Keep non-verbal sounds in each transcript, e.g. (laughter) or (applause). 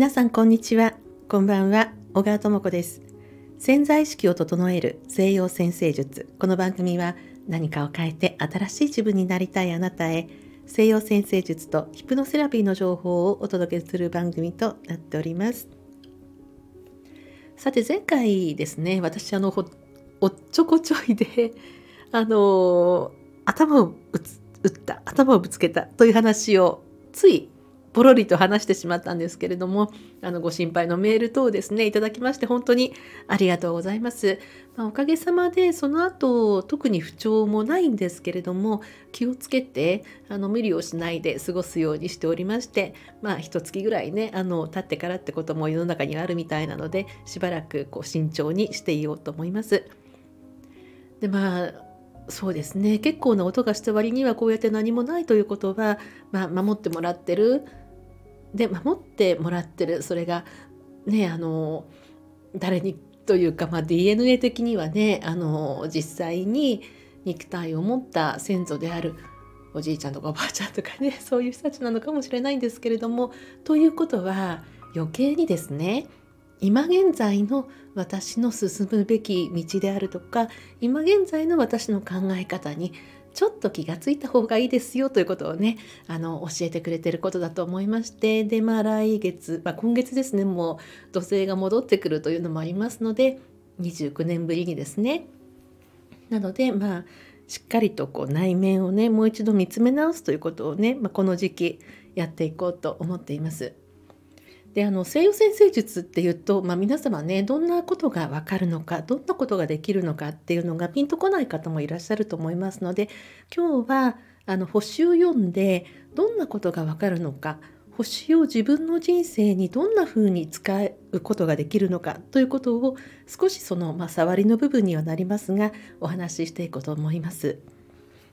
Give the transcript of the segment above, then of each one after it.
皆さんこんにちは。こんばんは。小川智子です。潜在意識を整える西洋先生術。この番組は何かを変えて新しい自分になりたいあなたへ。西洋先生術とヒプノセラピーの情報をお届けする番組となっております。さて前回ですね私あのおっちょこちょいであの頭を打った頭をぶつけたという話をついポロリと話してしまったんですけれどもあのご心配のメール等ですねいただきまして本当にありがとうございます、まあ、おかげさまでその後特に不調もないんですけれども気をつけてあの無理をしないで過ごすようにしておりましてまあ一月ぐらいねあの経ってからってことも世の中にはあるみたいなのでしばらくこう慎重にしていようと思います。でまあそうですね。結構な音がした割にはこうやって何もないということは、まあ、守ってもらってるで守ってもらってるそれがねあの誰にというか、まあ、DNA 的にはねあの実際に肉体を持った先祖であるおじいちゃんとかおばあちゃんとかね (laughs) そういう人たちなのかもしれないんですけれどもということは余計にですね今現在の私の進むべき道であるとか今現在の私の考え方にちょっと気がついた方がいいですよということをねあの教えてくれてることだと思いましてでまあ来月、まあ、今月ですねもう土星が戻ってくるというのもありますので29年ぶりにですねなのでまあしっかりとこう内面をねもう一度見つめ直すということをね、まあ、この時期やっていこうと思っています。であの西洋先生術っていうと、まあ、皆様ねどんなことが分かるのかどんなことができるのかっていうのがピンとこない方もいらっしゃると思いますので今日はあの星を読んでどんなことが分かるのか星を自分の人生にどんな風に使うことができるのかということを少しその、まあ、触りの部分にはなりますがお話ししていこうと思います。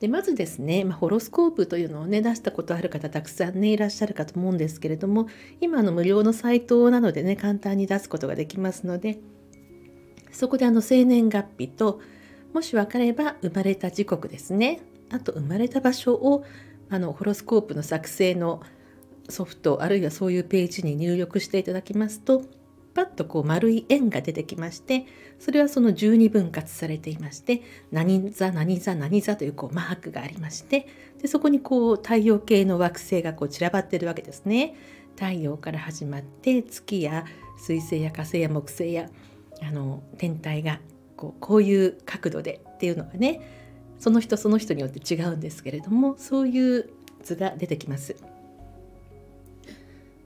でまずですね、まあ、ホロスコープというのをね出したことある方たくさんねいらっしゃるかと思うんですけれども今の無料のサイトなのでね簡単に出すことができますのでそこであの生年月日ともし分かれば生まれた時刻ですね。あと生まれた場所をあのホロスコープの作成のソフトあるいはそういうページに入力していただきますとパッとこう丸い円が出てきましてそれはその12分割されていまして何座何座何座というこうマークがありましてでそこにこう太陽系の惑星がこう散らばってるわけですね。太陽から始まって月や水星や火星や木星やあの天体がこうこういう角度でっていうのがねその人その人によって違うんですけれどもそういう図が出てきます。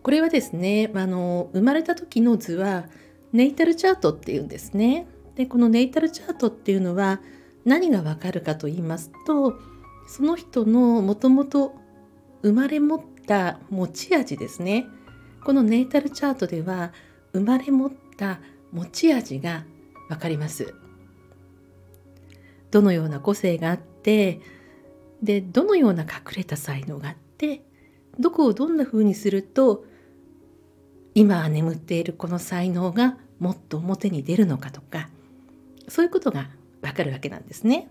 これはですねあの生まれた時の図はネイタルチャートっていうんですね。でこのネイタルチャートっていうのは何がわかるかと言いますとその人のもともと生まれ持った持ち味ですね。このネイタルチャートでは生まれ持った持ち味がわかります。どのような個性があってでどのような隠れた才能があってどこをどんな風にすると今眠っているこの才能がもっと表に出るのかとかそういうことがわかるわけなんですね。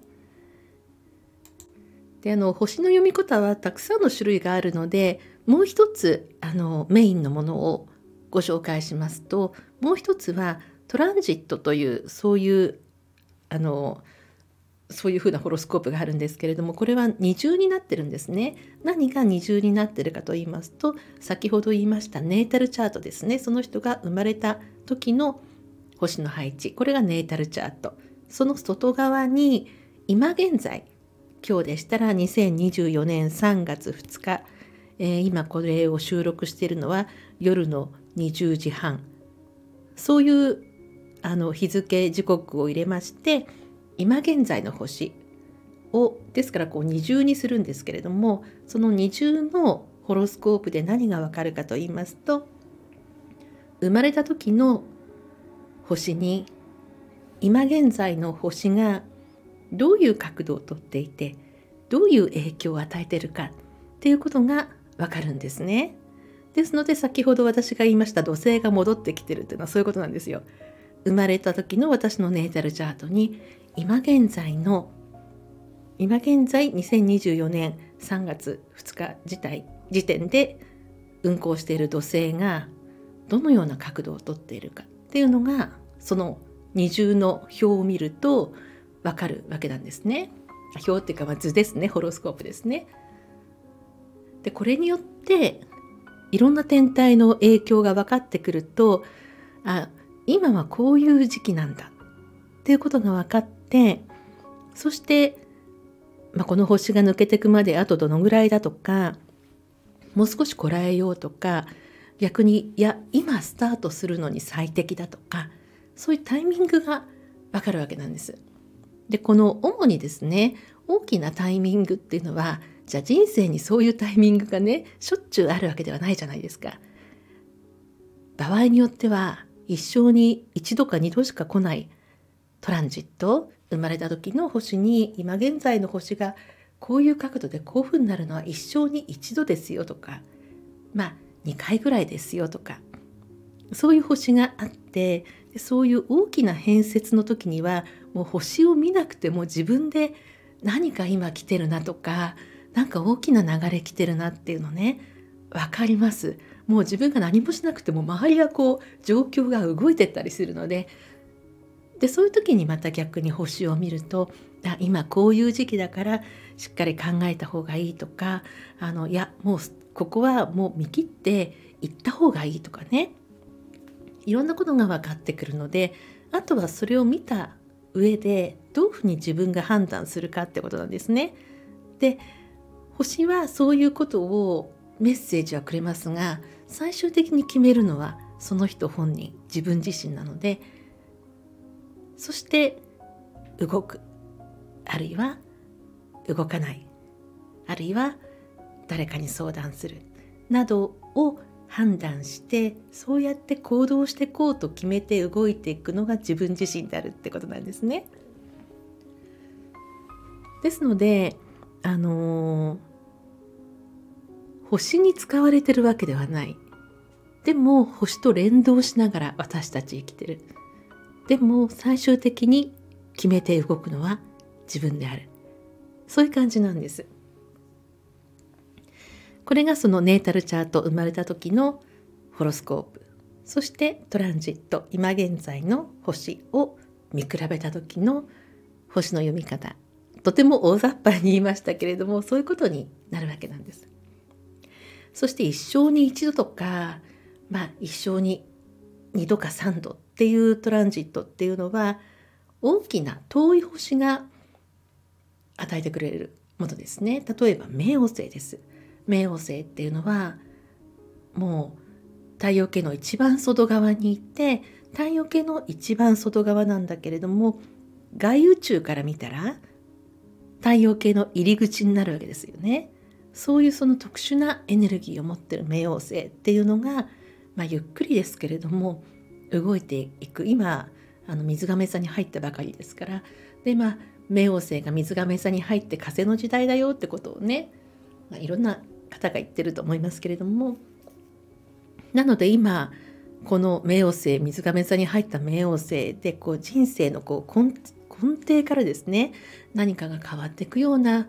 であの星の読み方はたくさんの種類があるのでもう一つあのメインのものをご紹介しますともう一つはトランジットというそういうあのそういうふうなホロスコープがあるんですけれどもこれは二重になってるんですね。何が二重になってるかと言いますと先ほど言いましたネータルチャートですね。その人が生まれた時の星の配置。これがネータルチャート。その外側に今現在今日でしたら2024年3月2日、えー、今これを収録しているのは夜の20時半。そういうあの日付時刻を入れまして今現在の星をですからこう二重にするんですけれどもその二重のホロスコープで何がわかるかと言いますと生まれた時の星に今現在の星がどういう角度をとっていてどういう影響を与えてるかっていうことがわかるんですね。ですので先ほど私が言いました土星が戻ってきてるっていうのはそういうことなんですよ。生まれた時の私のネータルチャートに今現在の今現在2024年3月2日時体時点で運行している土星がどのような角度をとっているかっていうのがその二重の表を見るとわかるわけなんですね。表っていうかまあ図ですねホロスコープですね。でこれによっていろんな天体の影響が分かってくるとあ今はこういう時期なんだっていうことが分かってそして、まあ、この星が抜けてくまであとどのぐらいだとかもう少しこらえようとか逆にいや今スタートするのに最適だとかそういうタイミングが分かるわけなんです。でこの主にですね大きなタイミングっていうのはじゃあ人生にそういうタイミングがねしょっちゅうあるわけではないじゃないですか。場合によっては一生に一度か二度しか来ないトランジット生まれた時の星に今現在の星がこういう角度でこういうふうになるのは一生に一度ですよとかまあ2回ぐらいですよとかそういう星があってそういう大きな変節の時にはもう星を見なくても自分で何か今来てるなとかなんか大きな流れ来てるなっていうのね分かります。もう自分が何もしなくても周りがこう状況が動いてったりするのででそういう時にまた逆に星を見るとあ今こういう時期だからしっかり考えた方がいいとかあのいやもうここはもう見切って行った方がいいとかねいろんなことが分かってくるのであとはそれを見た上でどういうふうに自分が判断するかってことなんですね。で星はそういうことをメッセージはくれますが最終的に決めるのはその人本人自分自身なのでそして動くあるいは動かないあるいは誰かに相談するなどを判断してそうやって行動してこうと決めて動いていくのが自分自身であるってことなんですね。ですのであのー、星に使われてるわけではない。でも星と連動しながら私たち生きてる。でも最終的に決めて動くのは自分である。そういう感じなんです。これがそのネータルチャート生まれた時のホロスコープそしてトランジット今現在の星を見比べた時の星の読み方とても大雑把に言いましたけれどもそういうことになるわけなんです。そして一生に一度とかまあ一生に2度か3度っていうトランジットっていうのは大きな遠い星が与えてくれるものですね。例えば冥王星です。冥王星っていうのはもう太陽系の一番外側にいて太陽系の一番外側なんだけれども外宇宙から見たら太陽系の入り口になるわけですよね。そういうその特殊なエネルギーを持ってる冥王星っていうのが、まあ、ゆっくりですけれども動いていく。今あの水亀座に入ったばかりですから。でまあ冥王星が水亀座に入って風の時代だよってことをね、まあ、いろんな方が言ってると思いますけれども。なので今この冥王星水亀座に入った冥王星でこう人生のこう根底からですね何かが変わっていくような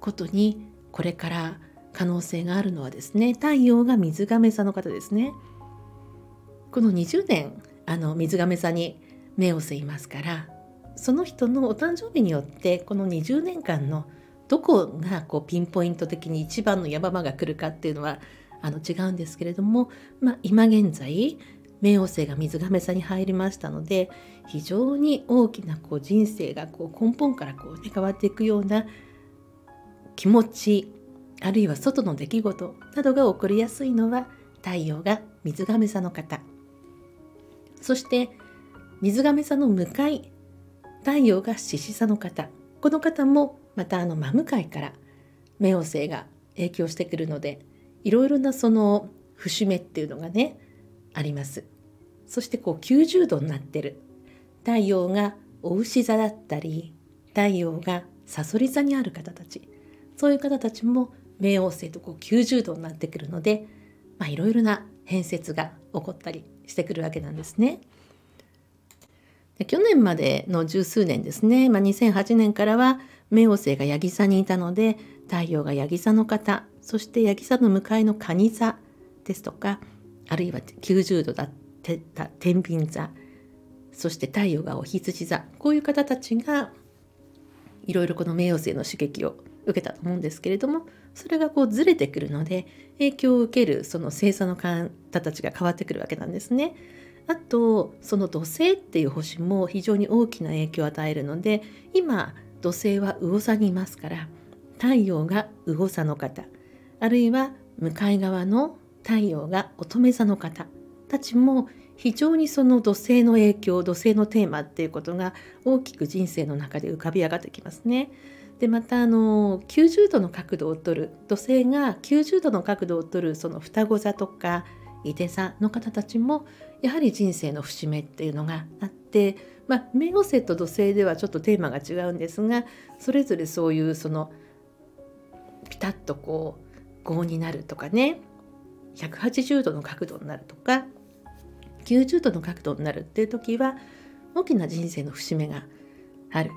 ことにこれから可能性があるのはですね太陽が水亀座の方ですね。この20年あの水亀座に目を吸いますからその人のお誕生日によってこの20年間のどこがこうピンポイント的に一番の山場が来るかっていうのはあの違うんですけれども、まあ、今現在冥王星が水亀座に入りましたので非常に大きなこう人生がこう根本からこう、ね、変わっていくような気持ちあるいは外の出来事などが起こりやすいのは太陽が水亀座の方。そして水亀座の向かい太陽が獅子座の方。この方もまたあの真向かいから冥王星が影響してくるのでいろいろなその節目っていうのがねあります。そしてこう90度になってる。太陽がお牛座だったり太陽がさそり座にある方たち。そういう方たちも冥王星とこう90度になってくるのでいろいろな変節が起こったりしてくるわけなんですね。で去年までの十数年ですね、まあ、2008年からは冥王星がヤギ座にいたので太陽がヤギ座の方そしてヤギ座の向かいの蟹座ですとかあるいは90度だってた天秤座そして太陽がお羊座こういう方たちがいろいろこの冥王星の刺激を受けたと思うんですけれどもそれがこうずれてくるので影響を受けるその星座の方たちが変わってくるわけなんですね。あとその土星っていう星も非常に大きな影響を与えるので今土星は魚座にいますから太陽が魚座の方あるいは向かい側の太陽が乙女座の方たちも非常にその土星の影響土星のテーマっていうことが大きく人生の中で浮かび上がってきますね。でまたあの90度の角度をとる土星が90度の角度をとるその双子座とか伊手座の方たちもやはり人生の節目っていうのがあって、まあ、冥王星と土星ではちょっとテーマが違うんですがそれぞれそういうそのピタッとこう5になるとかね180度の角度になるとか90度の角度になるっていう時は大きな人生の節目がある。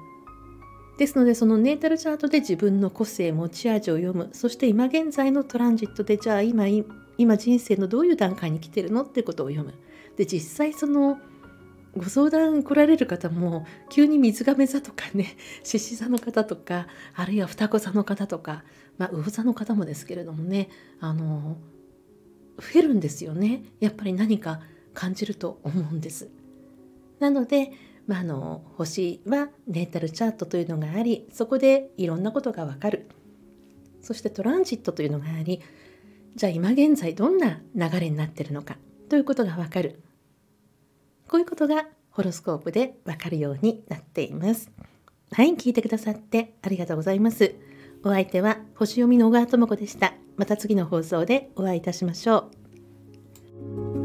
ですのでそのネータルチャートで自分の個性持ち味を読むそして今現在のトランジットでじゃあ今今人生のどういう段階に来てるのってことを読む。で実際そのご相談来られる方も急に水亀座とかね (laughs) 獅子座の方とかあるいは双子座の方とか、まあ、魚座の方もですけれどもねあの増えるんですよねやっぱり何か感じると思うんです。なので、まあ、あの星はネータルチャートというのがありそこでいろんなことがわかるそしてトランジットというのがありじゃあ今現在どんな流れになってるのかということがわかるこういうことがホロスコープでわかるようになっています。はい、聞いてくださってありがとうございます。お相手は星読みの小川智子でした。また次の放送でお会いいたしましょう。